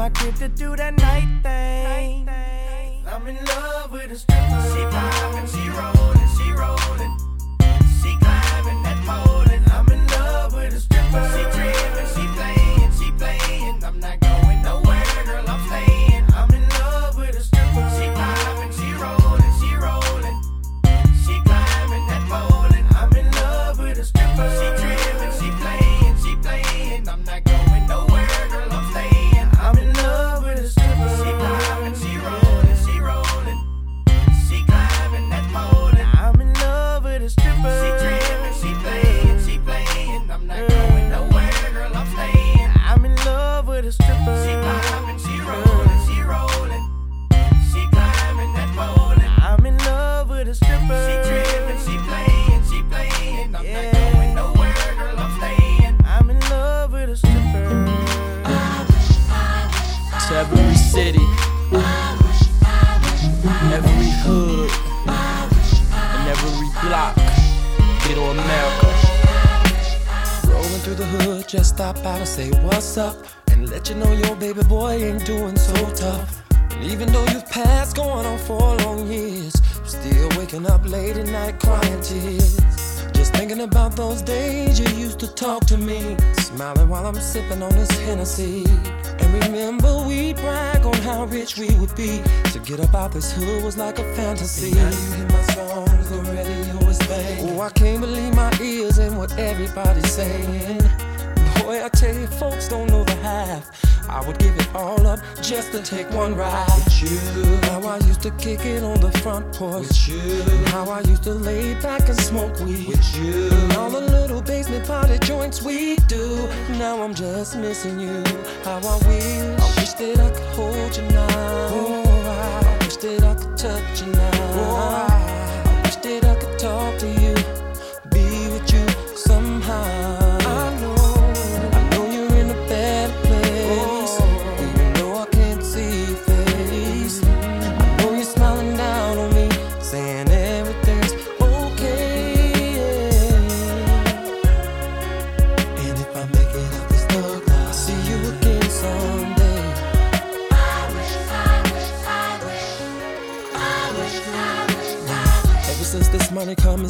my crib to do that night thing. Night thing. I'm in love with a stripper. She poppin', she rollin', she rollin'. Just stop by to say what's up and let you know your baby boy ain't doing so tough. And even though you've passed going on for long years, still waking up late at night crying tears. Just thinking about those days you used to talk to me, smiling while I'm sipping on this Hennessy. And remember we'd brag on how rich we would be. To get up out this hood was like a fantasy. now you hear my songs, the radio is banging. Oh, I can't believe my ears and what everybody's saying. Boy, I tell you, folks don't know the half. I would give it all up just to take one ride with you. How I used to kick it on the front porch with you. How I used to lay back and smoke weed with you. And all the little basement party joints we do. Now I'm just missing you. How I wish, I wish that I could hold you now. Oh, I wish that I could touch you now. Oh,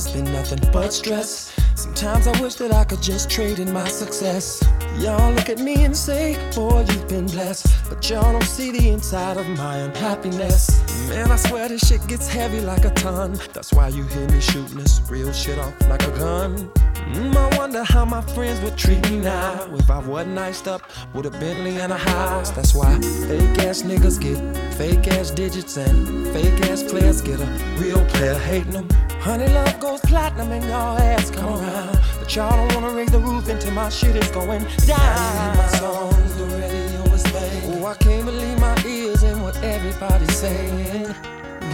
been nothing but stress. Sometimes I wish that I could just trade in my success. Y'all look at me and say, Boy, you've been blessed. But y'all don't see the inside of my unhappiness. Man, I swear this shit gets heavy like a ton. That's why you hear me shooting this real shit off like a gun. Mm, I wonder how my friends would treat me now if I wasn't iced up with a Bentley and a house. That's why fake ass niggas get fake ass digits and fake ass players get a real player hating them. Honey, love goes platinum and y'all ass come around. But y'all don't wanna raise the roof until my shit is going down. I My songs, the radio is playing. Oh, I can't believe my ears and what everybody's saying.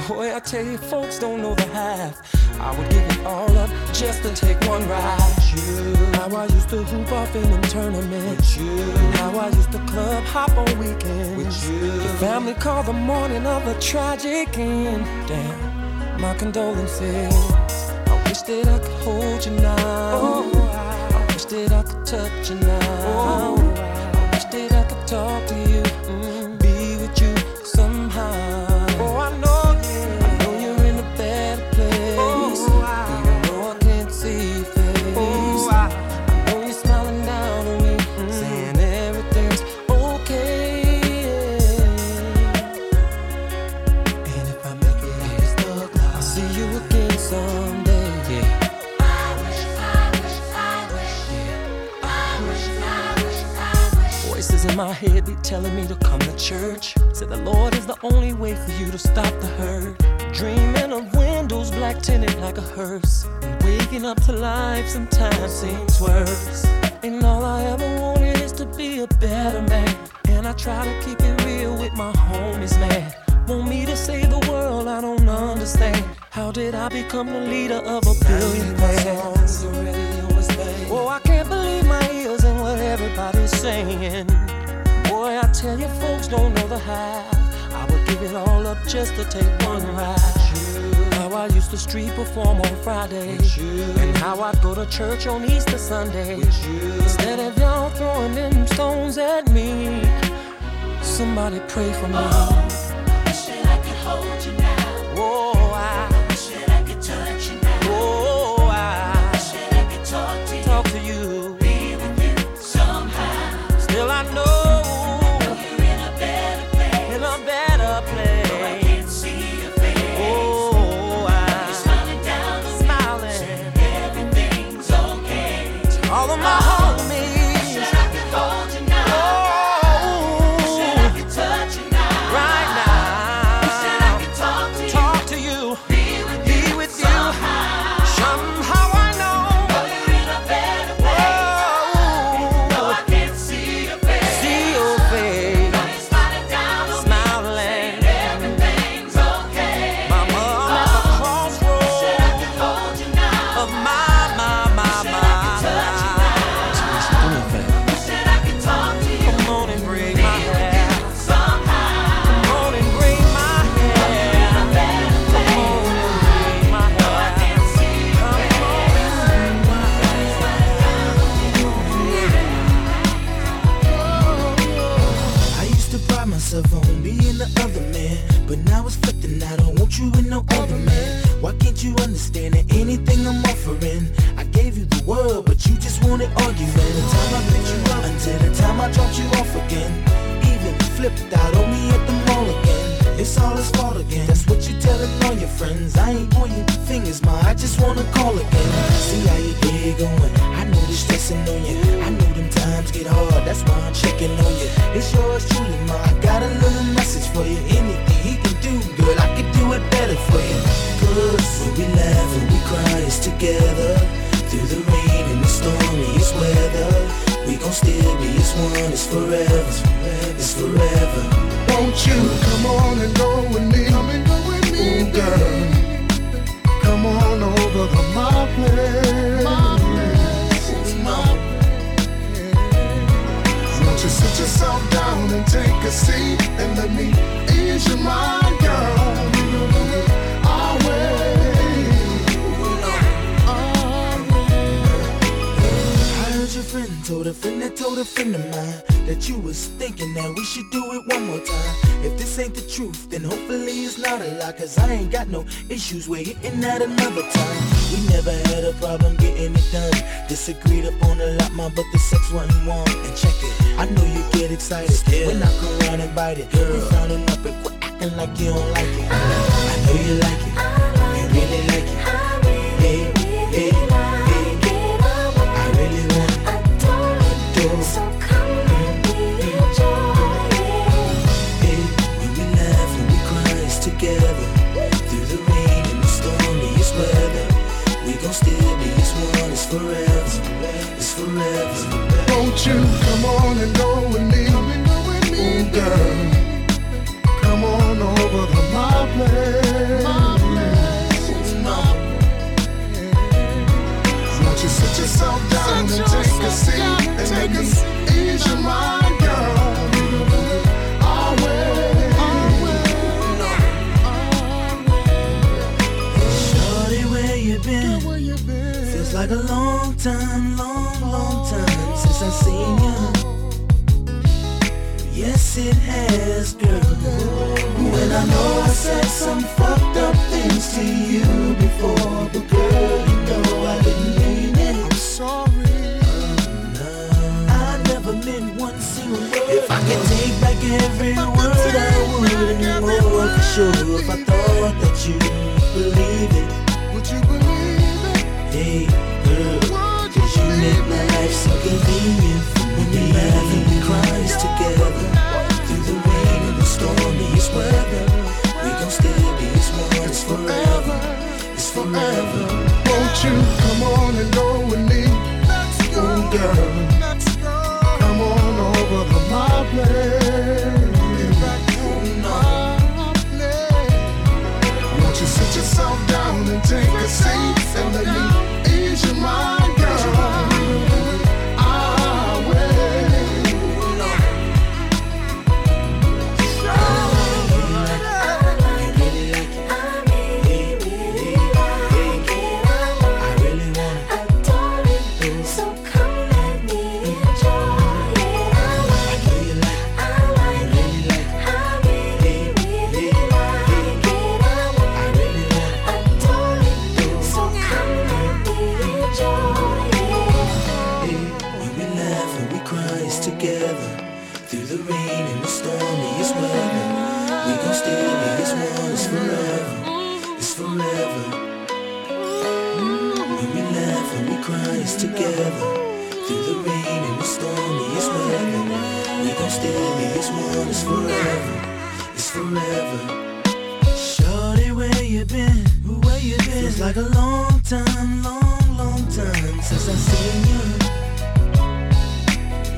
Boy, I tell you, folks don't know the half. I would give it all up just to take one ride. With you. How I used to hoop off in them tournaments. With you. How I used to club hop on weekends. With you. The family called the morning of a tragic end. Damn, my condolences. I wish that I could hold you now. Oh, I wish that I could touch you now. Oh, I wish that I could talk to you, be telling me to come to church. Said the Lord is the only way for you to stop the hurt. Dreaming of windows black tinted like a hearse. And waking up to life sometimes seems worse. And all I ever wanted is to be a better man. And I try to keep it real with my homies, man. Want me to save the world, I don't understand. How did I become the leader of a billion man? Oh, I can't believe my ears and what everybody's saying. Boy, I tell you, folks don't know the half. I would give it all up just to take one ride. How I used to street perform on Friday. And how I'd go to church on Easter Sunday. Instead of y'all throwing them stones at me, somebody pray for me. Oh, issues. With hitting that another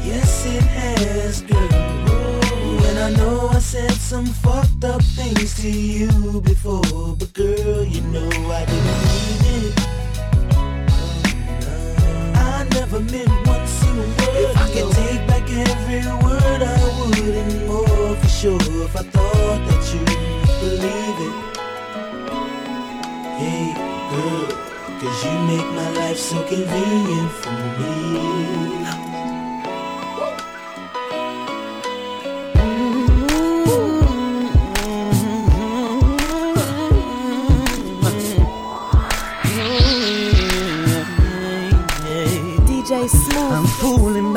Yes, it has, girl. And I know I said some fucked up things to you before, but girl, you know I didn't mean it. I never meant one single word. If I could take back every word, I would and more for sure. If I thought that you'd believe it, hey girl, cause you make my life so convenient for me.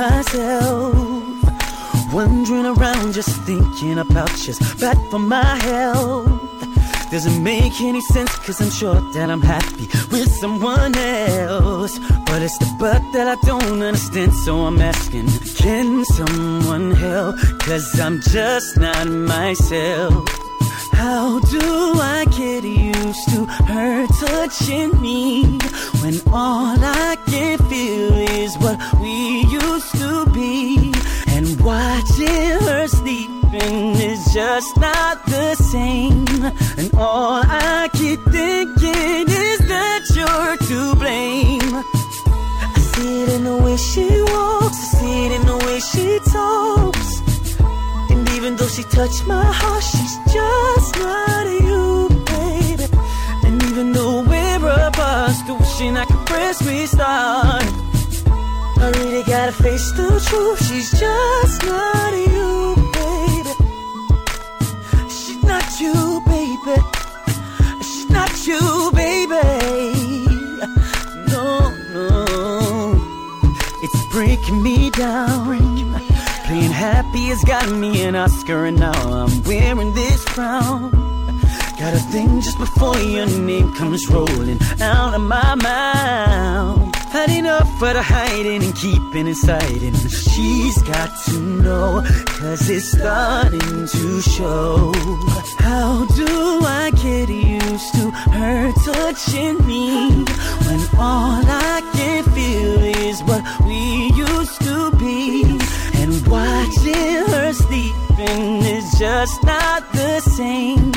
myself. Wandering around just thinking about just bad for my health. Doesn't make any sense cause I'm sure that I'm happy with someone else. But it's the butt that I don't understand so I'm asking, can someone help? Cause I'm just not myself. How do I get used to her touching me when all I can feel is what we used to be? And watching her sleeping is just not the same. And all I keep thinking is that you're to blame. I see it in the way she walks, I see it in the way she talks. Even though she touched my heart, she's just not you, baby. And even though we're apart, still wishing I could press restart. I really gotta face the truth, she's just not you, baby. She's not you, baby. She's not you, baby. No, no. It's breaking me down. Playing happy has got me an Oscar, and now I'm wearing this crown. Got a thing just before your name comes rolling out of my mouth. Had enough for the hiding and keeping inside, and she's got to know, cause it's starting to show. How do I get used to her touching me when all I can feel is what we used to be? Watching her sleeping is just not the same.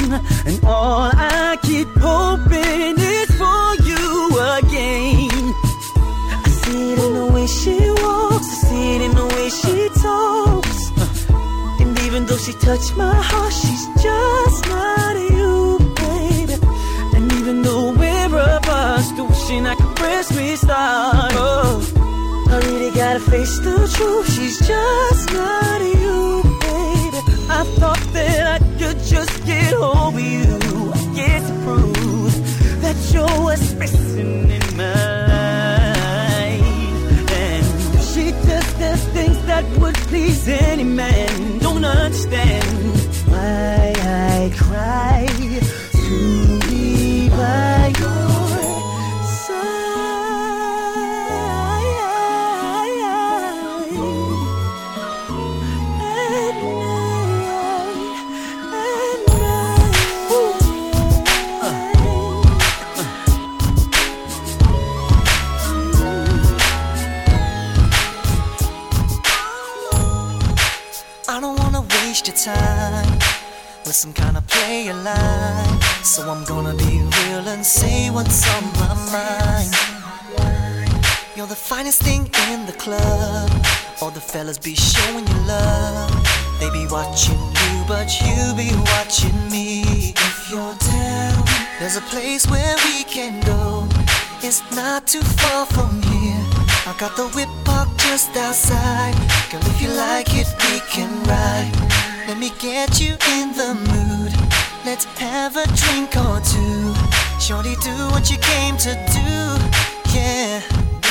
And all I keep hoping is for you again. I see it in the way she walks, I see it in the way she talks. Uh, And even though she touched my heart, she's just not you, baby. And even though we're apart, still wishing I could press restart. Gotta face the truth. She's just not you, baby. I thought that I could just get of you. I guess to prove that you're what's missing in my life. And she does the things that would please any man. Don't understand So I'm gonna be real and say what's on my mind. You're the finest thing in the club. All the fellas be showing you love. They be watching you, but you be watching me. If you're down, there's a place where we can go. It's not too far from here. I got the whip parked just outside. Girl, if you like it, we can ride. Let me get you in the mood. Let's have a drink or two. Shorty, do what you came to do. Yeah.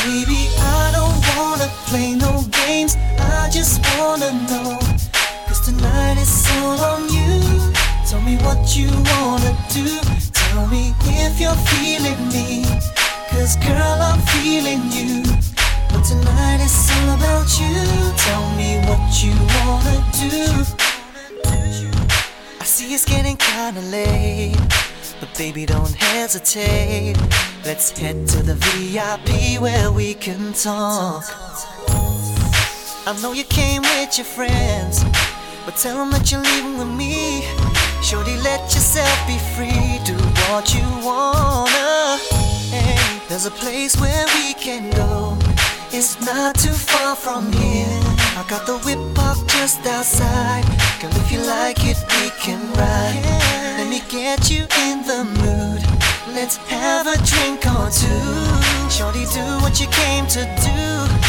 Baby, I don't wanna play no games. I just wanna know. Cause tonight is all on you. Tell me what you wanna do. Tell me if you're feeling me. Cause girl, I'm feeling you. But tonight is all about you. Tell me what you wanna do. See it's getting kinda late. But baby, don't hesitate. Let's head to the VIP where we can talk. I know you came with your friends, but tell them that you're leaving with me. Shorty, let yourself be free. Do what you wanna. Hey, there's a place where we can go. It's not too far from here. I got the whip parked just outside. Girl, if you like it, we can ride. Let me get you in the mood. Let's have a drink or two. Shorty, do what you came to do.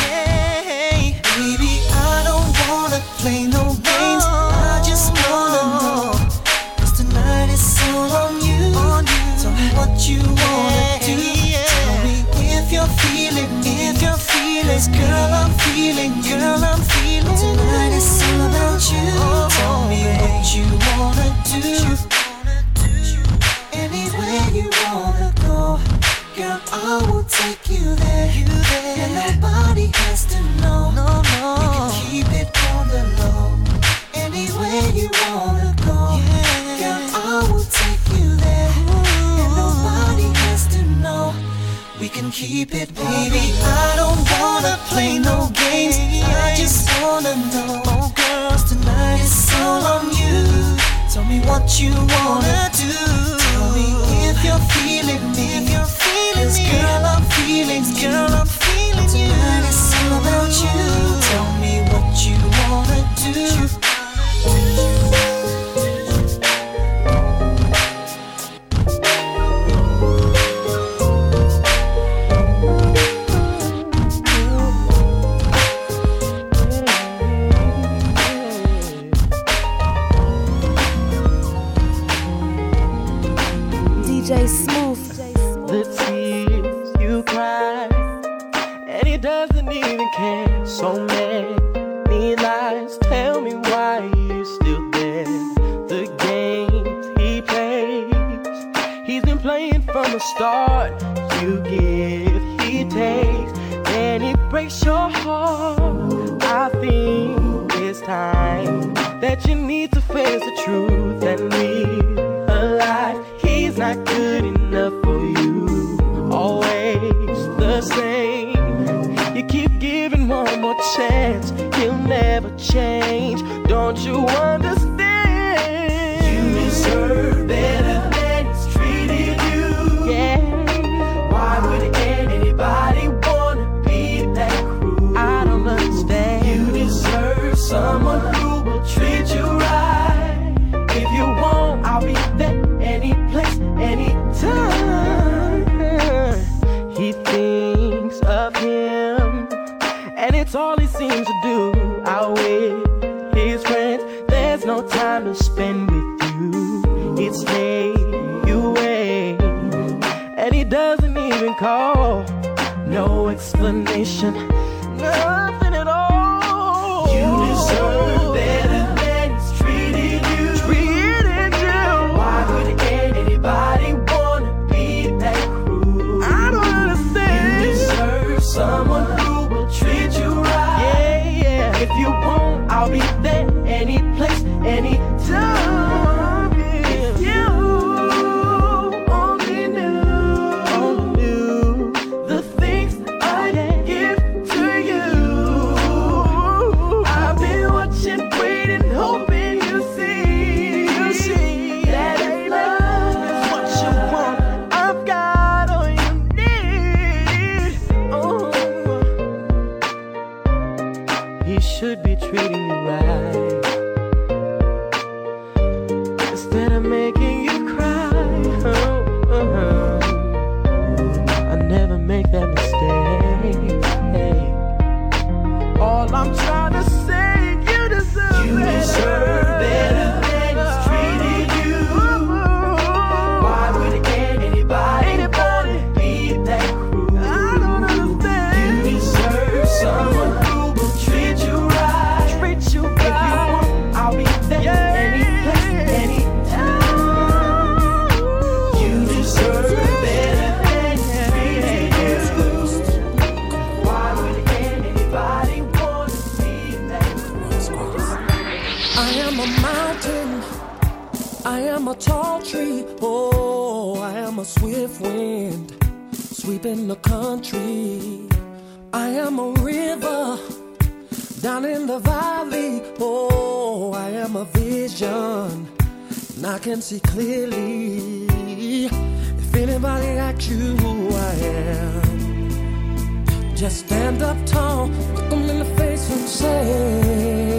you wanna No time to spend with you. It's day you wait, and he doesn't even call. No explanation. No. I am a river down in the valley. Oh, I am a vision, and I can see clearly. If anybody asks you who I am, just stand up tall, look them in the face, and say,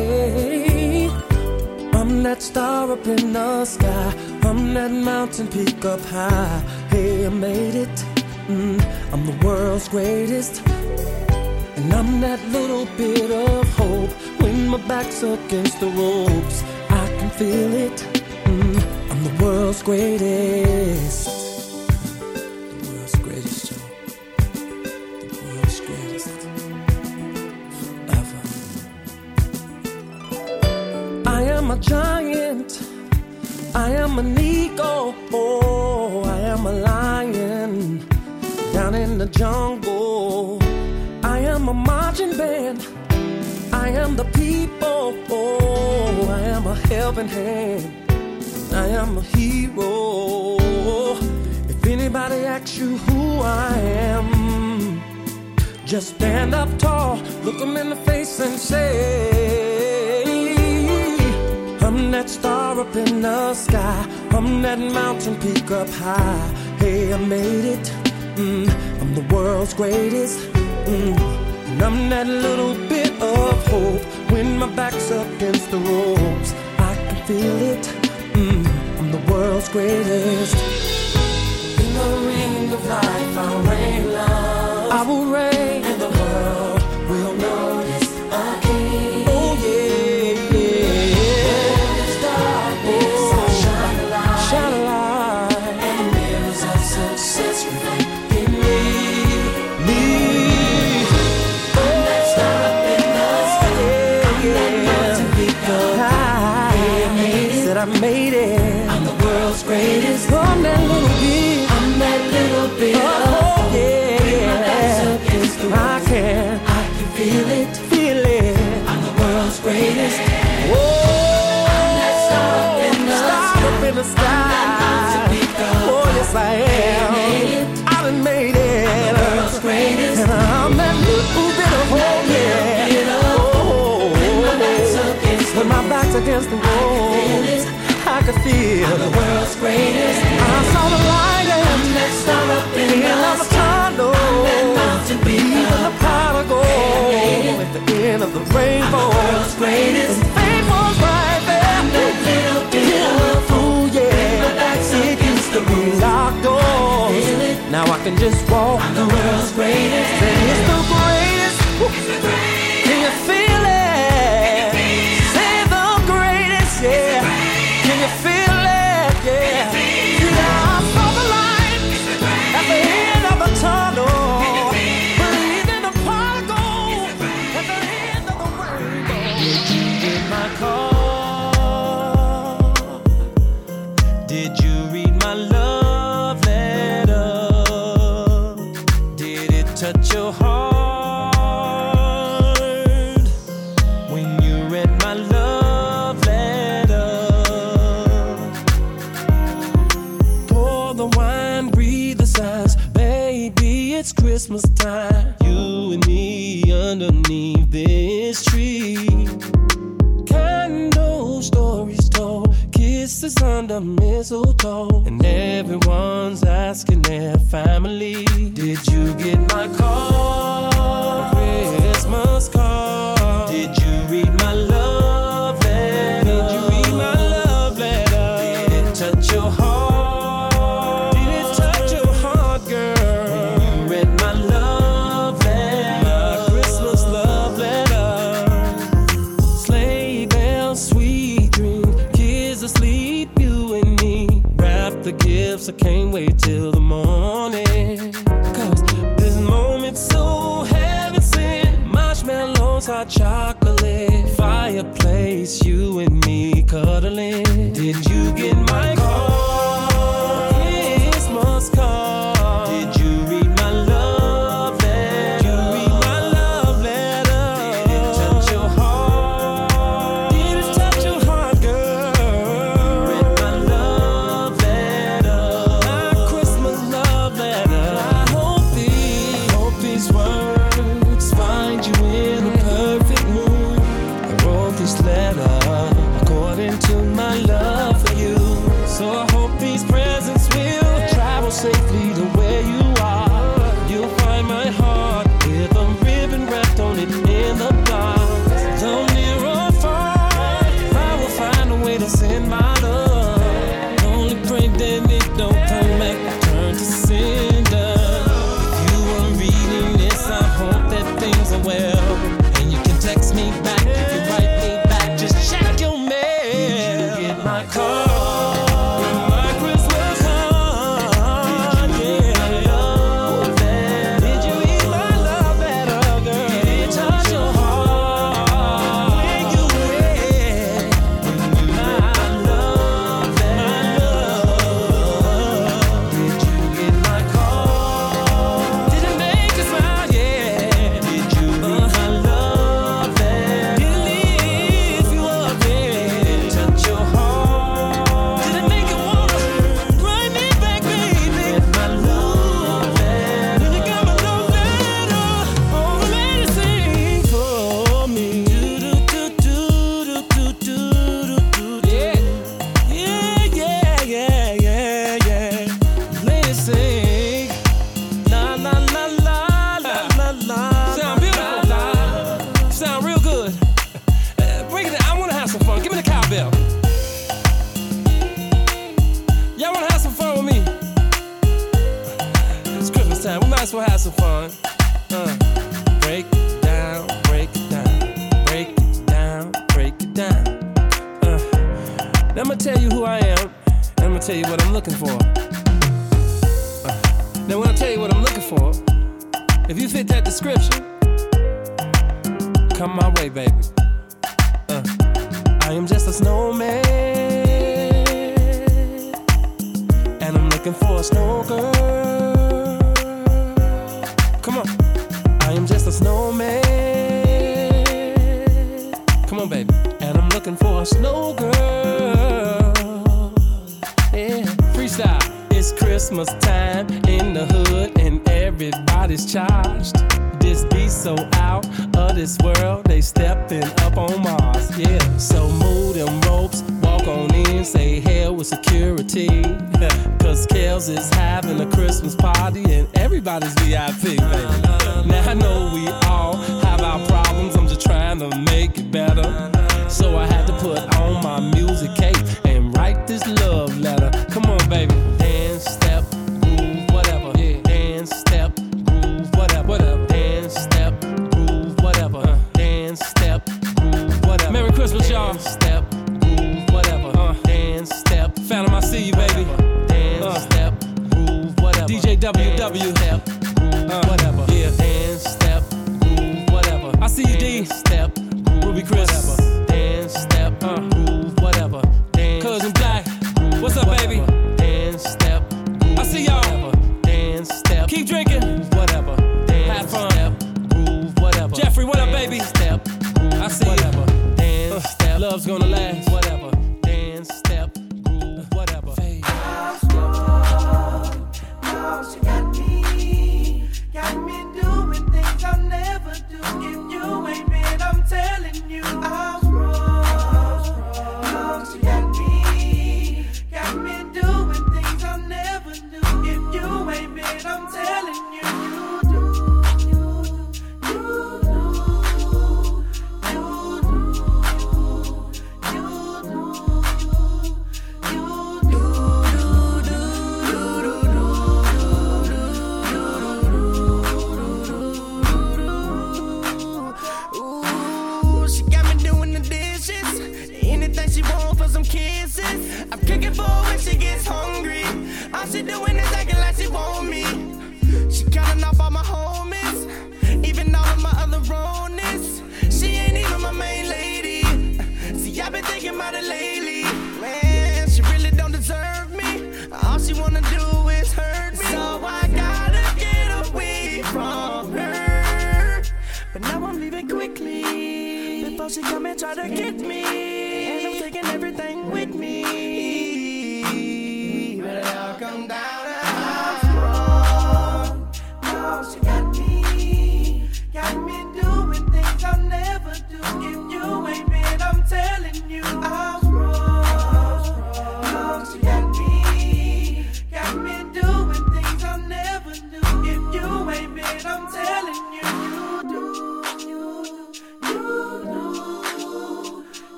I'm that star up in the sky. I'm that mountain peak up high. Hey, I made it. Mm. I'm the world's greatest. And I'm that little bit of hope when my back's against the ropes. I can feel it. Mm, I'm the world's greatest. The world's greatest, The world's greatest ever. I am a giant. I am an eagle. the jungle. I am a marching band. I am the people. Oh, I am a helping hand. I am a hero. If anybody asks you who I am, just stand up tall, look them in the face, and say, I'm that star up in the sky. I'm that mountain peak up high. Hey, I made it. Mm the world's greatest. Mm, and I'm that little bit of hope when my back's up against the ropes. I can feel it, mm, I'm the world's greatest. In the ring of life, I'll reign love. I will reign, sky. Oh, yes, I am. I done made it. I'm the world's greatest. I'm that little bit of hope, yeah. Oh, when my back's against the wall, I can feel the world's greatest. I saw the light and that star up in the the tunnel. Even the pot of gold at the end of the rainbow. world's greatest. Now I can just walk. I'm the world's greatest. Say it's the greatest. Touch your heart when you read my love letter? Pour the wine, breathe the signs. Baby, it's Christmas time. You and me underneath this tree. Candle stories told, kisses under mistletoe. And everyone's asking their family, Did you get my call?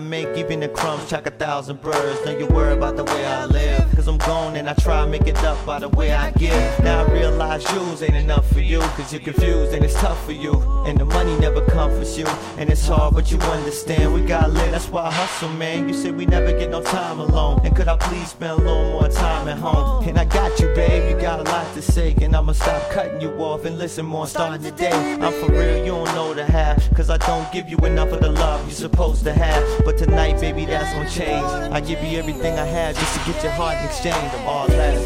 I make by the way I give. Now I realize jewels ain't enough for you, cause you're confused and it's tough for you. And the money never comforts you, and it's hard, but you understand. We got lit, that's why I hustle, man. You said we never get no time alone. And could I please spend a little more time at home? And I got you, babe, you got a lot to say. And I'ma stop cutting you off and listen more starting today. I'm for real, you don't know the half, cause I don't give you enough of the love you're supposed to have. But tonight, baby, that's gonna change. I give you everything I have just to get your heart in exchange. I'm all that.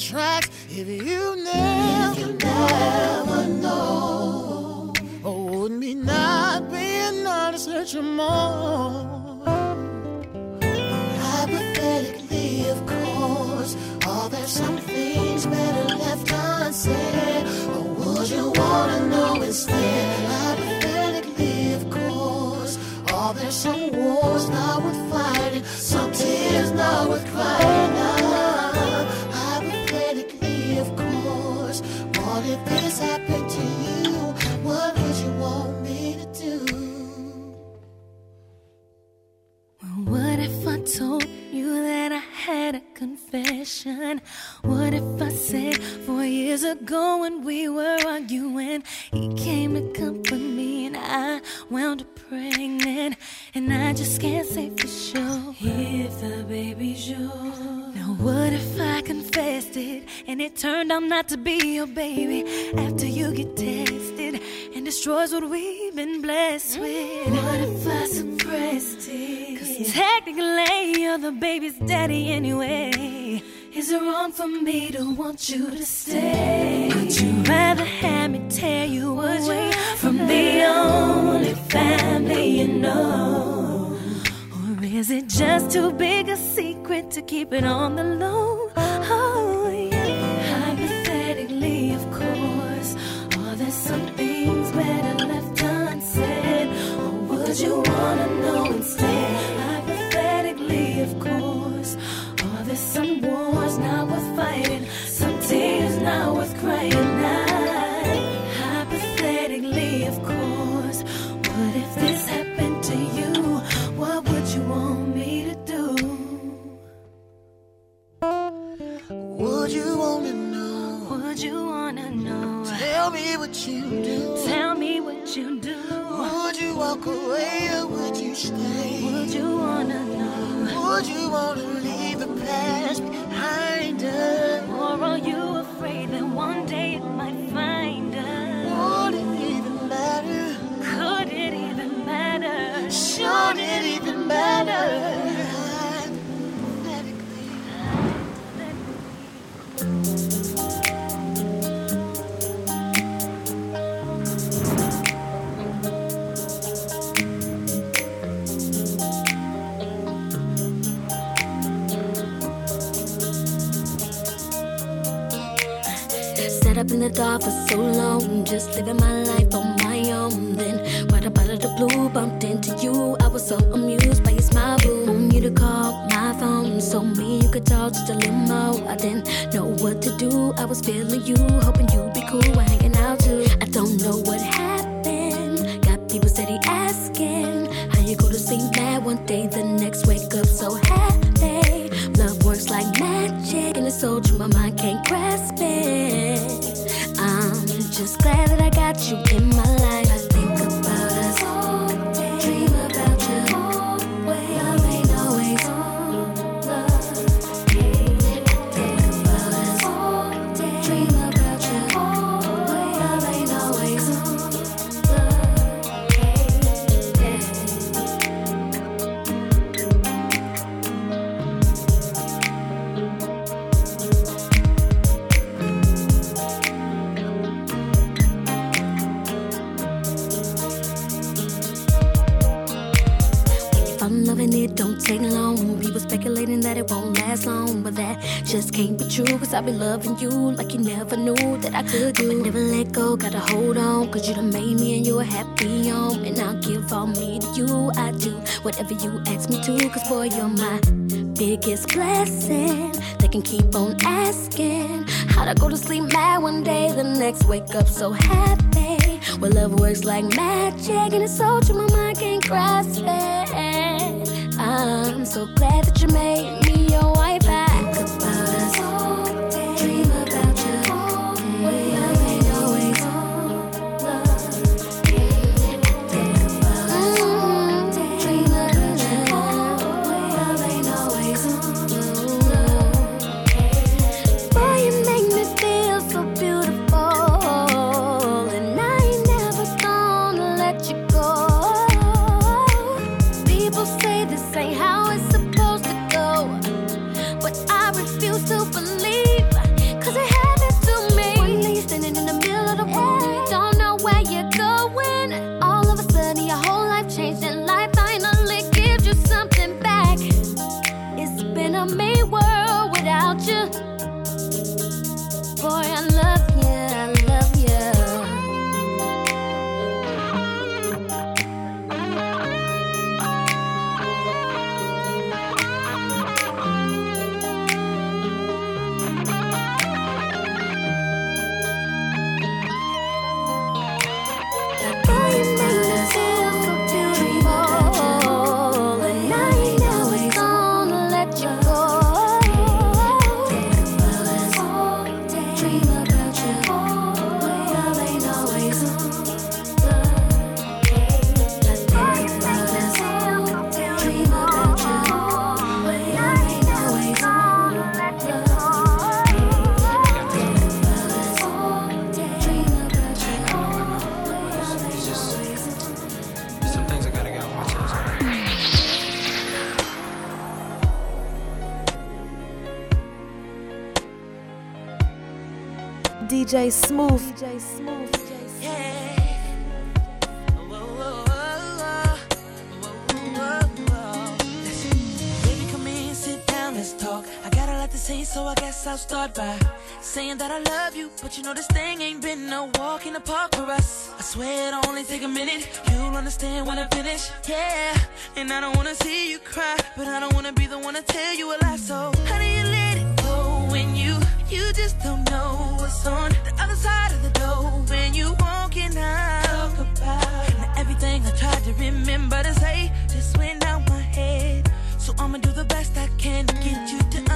Tracks? If you never, you never know, oh, would me not being honest hurt you more? Hypothetically, of course, are there some things better left unsaid? Or would you wanna know instead? Hypothetically, of course, are there's some wars not worth fighting? Some tears not worth crying? Ago when we were arguing, he came to comfort me and I wound up pregnant, and I just can't say for sure if the baby's yours. Now what if I confessed it and it turned out not to be your baby after you get tested and destroys what we've been blessed with? What if I suppressed it? Cause technically you're the baby's daddy anyway. Is it wrong for me to want you to stay? Would you rather have me tear you away from the only family you know? Or is it just too big a secret to keep it on the low? Oh, wars not worth fighting? Some tears not worth crying? Now, hypothetically, of course, what if this happened to you? What would you want me to do? Would you wanna know? Would you wanna know? Tell me what you do. Tell me what you do. Would you walk away or would you stay? Would you wanna know? Would you wanna leave the past behind us? Or are you afraid that one day it might find us? Would it even matter? Could it even matter? Should it even matter? In the dark for so long, just living my life on my own. Then, right up out of the blue, bumped into you. I was so amused by your smile, boo. Want you to call my phone so me you could talk just a limo. I didn't know what to do. I was feeling you, hoping you'd be cool. We're hanging out too. I don't know what happened. Got people steady asking how you go to sleep mad one day, the next loving you like you never knew that I could do. But never let go, gotta hold on. Cause you done made me and you're happy home. And I'll give all me to you. I do whatever you ask me to. Cause boy, you're my biggest blessing. They can keep on asking. How'd I go to sleep mad one day, the next wake up so happy? Well, love works like magic, and it's so true, my mind can't grasp it. I'm so glad that you made DJ Smooth. DJ Smooth. I so I guess I'll start by saying that I love you. But you know this thing ain't been no walk in the park for us. I swear it'll only take a minute. You'll understand when I finish. Yeah, and I don't wanna see you cry, but I don't wanna be the one to tell you a lie. So how you just don't know what's on the other side of the door when you walking out? Talk about now everything I tried to remember to say just went out my head. So I'ma do the best I can to get you to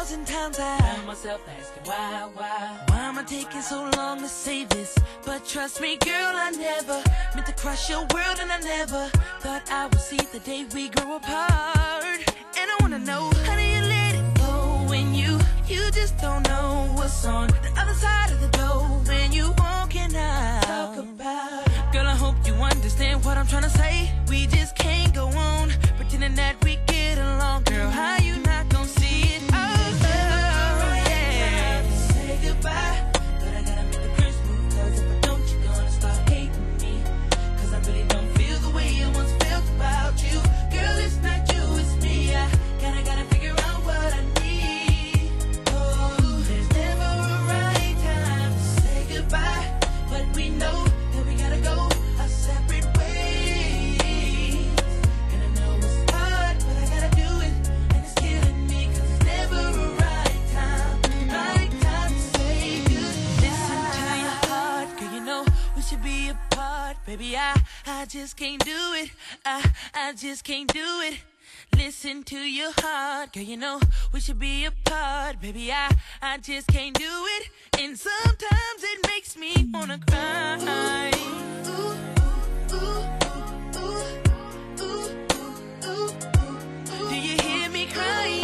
thousand times I find myself asking why, why, why am I taking so long to say this? But trust me, girl, I never meant to crush your world, and I never thought I would see the day we grow apart. And I wanna know how do you let it go when you you just don't know what's on the other side of the door when you walking out. Talk about, girl, I hope you understand what I'm trying to say. We just can't go on pretending that we get along, girl. How just can't do it. I, I just can't do it. Listen to your heart, girl, you know we should be apart. Baby, I, I just can't do it. And sometimes it makes me wanna cry. Ooh, ooh, ooh. Do you hear me crying?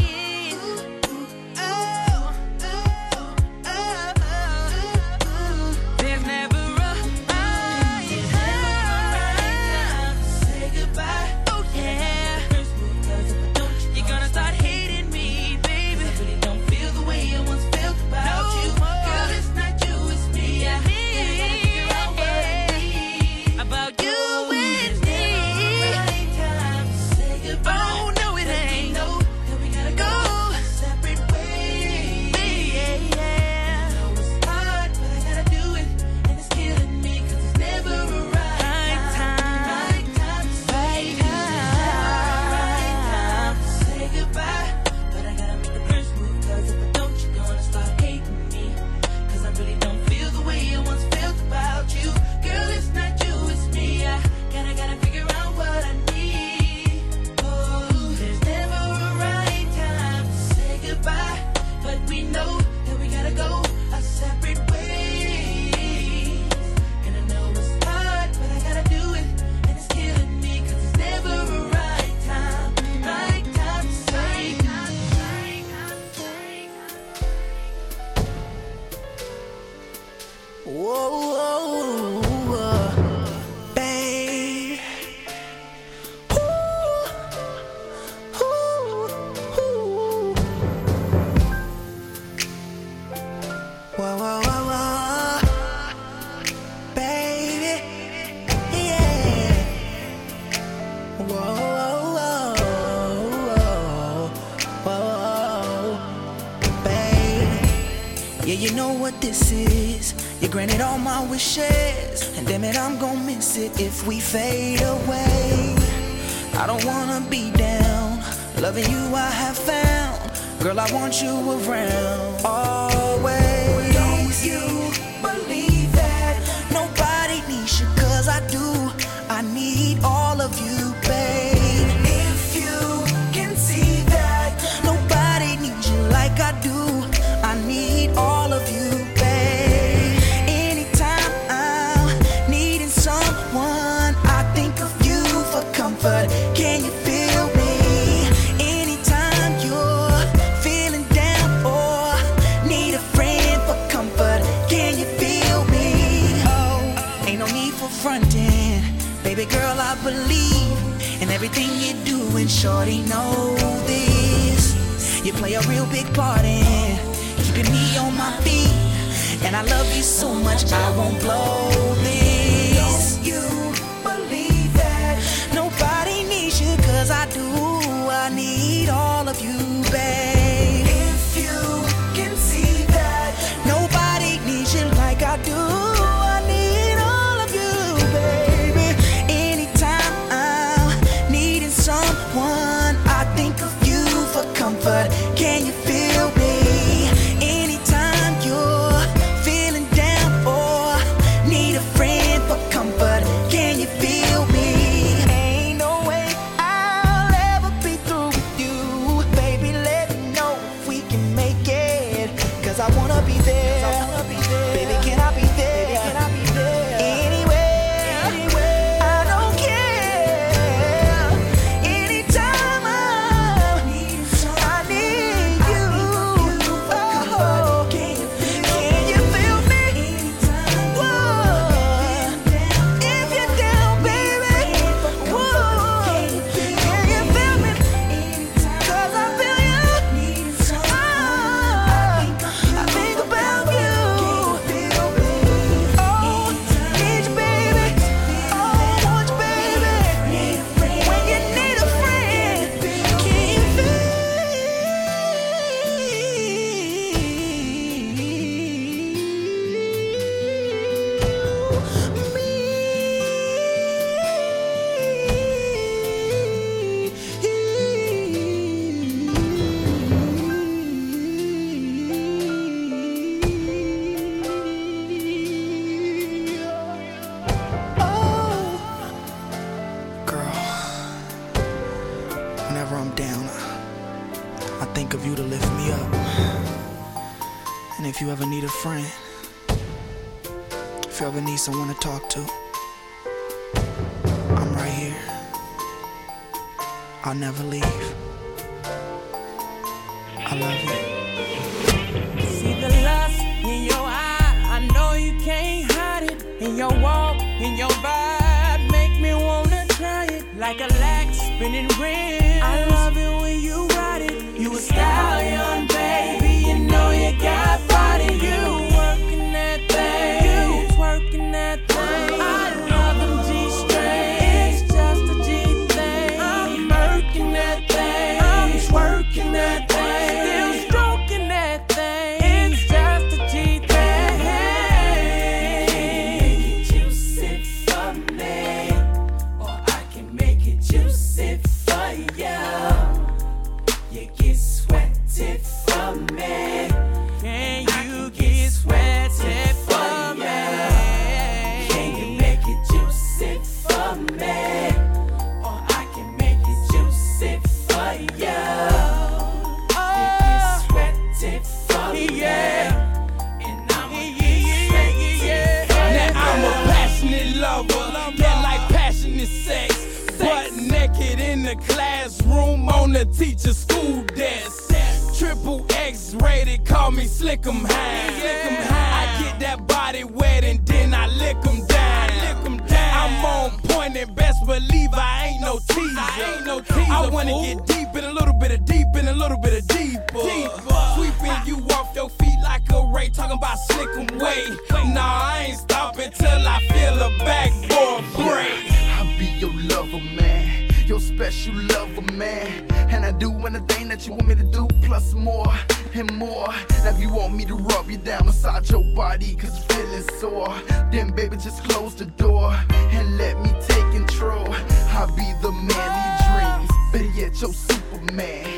What this is. You granted all my wishes, and damn it, I'm gonna miss it if we fade away. I don't wanna be down. Loving you, I have found. Girl, I want you around always. Shorty know this. You play a real big part in keeping me on my feet, and I love you so much I won't blow this. Don't you believe that nobody needs you? Cause I do. I need all of you, And if you ever need a friend, if you ever need someone to talk to, I'm right here. I'll never leave. I love you. See the lust in your eye. I know you can't hide it. In your walk, in your vibe, make me wanna try it. Like a lax spinning slick them high. I get that body wet and then I lick them down. Down. I'm on point and best believe I ain't no teaser. I ain't no teaser. I wanna fool. get deep in a little bit of deep in a little bit of deeper. deeper. Sweeping you off your feet like a ray. Talking about slick em way. Nah, I ain't stopping till I feel a backboard break. I'll be your lover, man your special lover, man. And I do anything that you want me to do, plus more and more. Now you want me to rub you down inside your body, cause you're feeling sore. Then baby, just close the door and let me take control. I'll be the man you dreams, better yet, your Superman.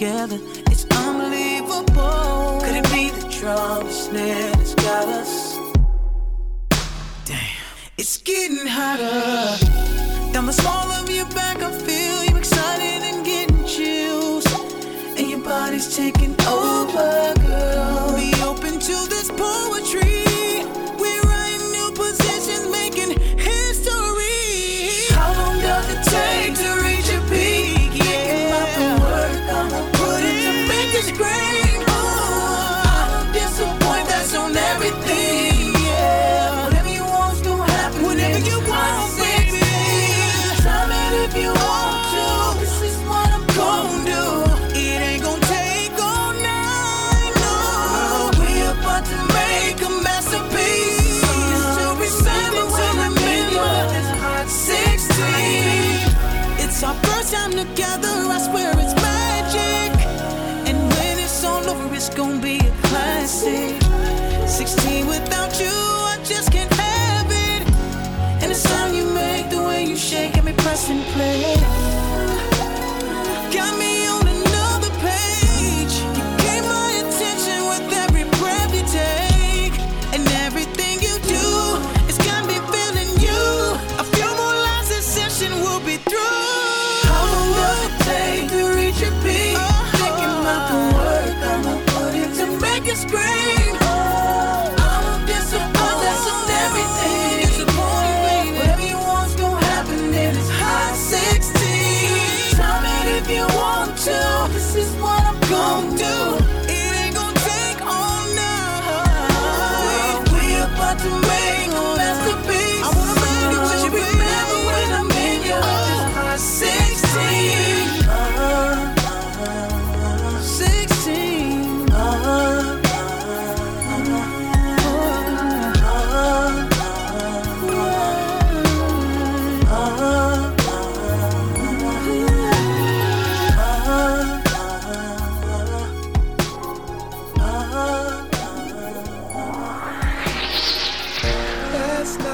together. It's unbelievable. Could it be the drama snare that's got us? Damn, it's getting hotter. Down the small of your back, I feel you excited and getting chills, and your body's taking over.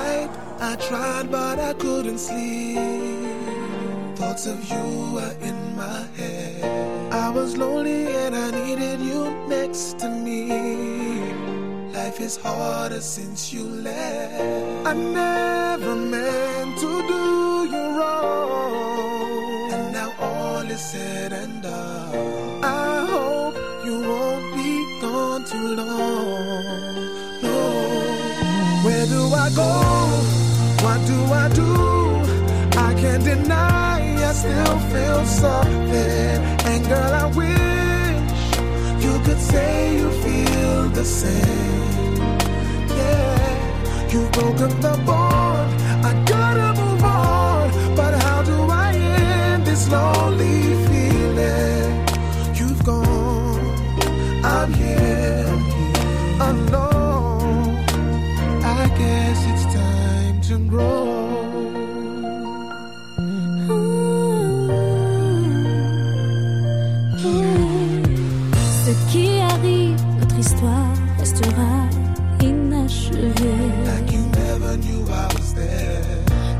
night. I tried but I couldn't sleep. Thoughts of you are in my head. I was lonely and I needed you next to me. Life is harder since you left. I never meant to do you wrong. And now all is said and done. I hope you won't be gone too long. Where do I go? still feel something. And girl, I wish you could say you feel the same. Yeah, you broke broken the bond. I gotta move on, but how do I end this lonely feeling? You've gone, I'm here alone. I guess it's time to grow. restera inachevé. Like you never knew I was there.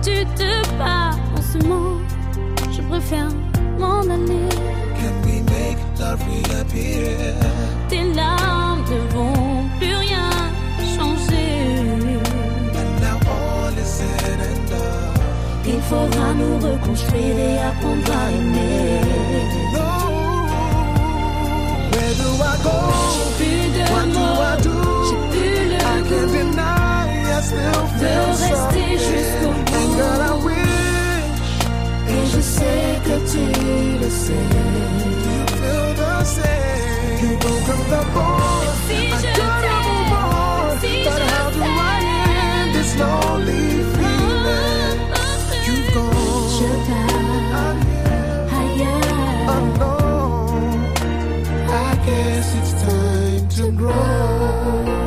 Tu te pars en ce moment, je préfère m'en aller. Can we make love reappear? Tes larmes ne vont plus rien changer. And now all is said and done. Il faudra nous reconstruire et apprendre à aimer. No, where do I go? amour. J'ai pu le goût de rester jusqu'au bout. Et je I wish. You. I don't know more. But how do I end this lonely? to grow.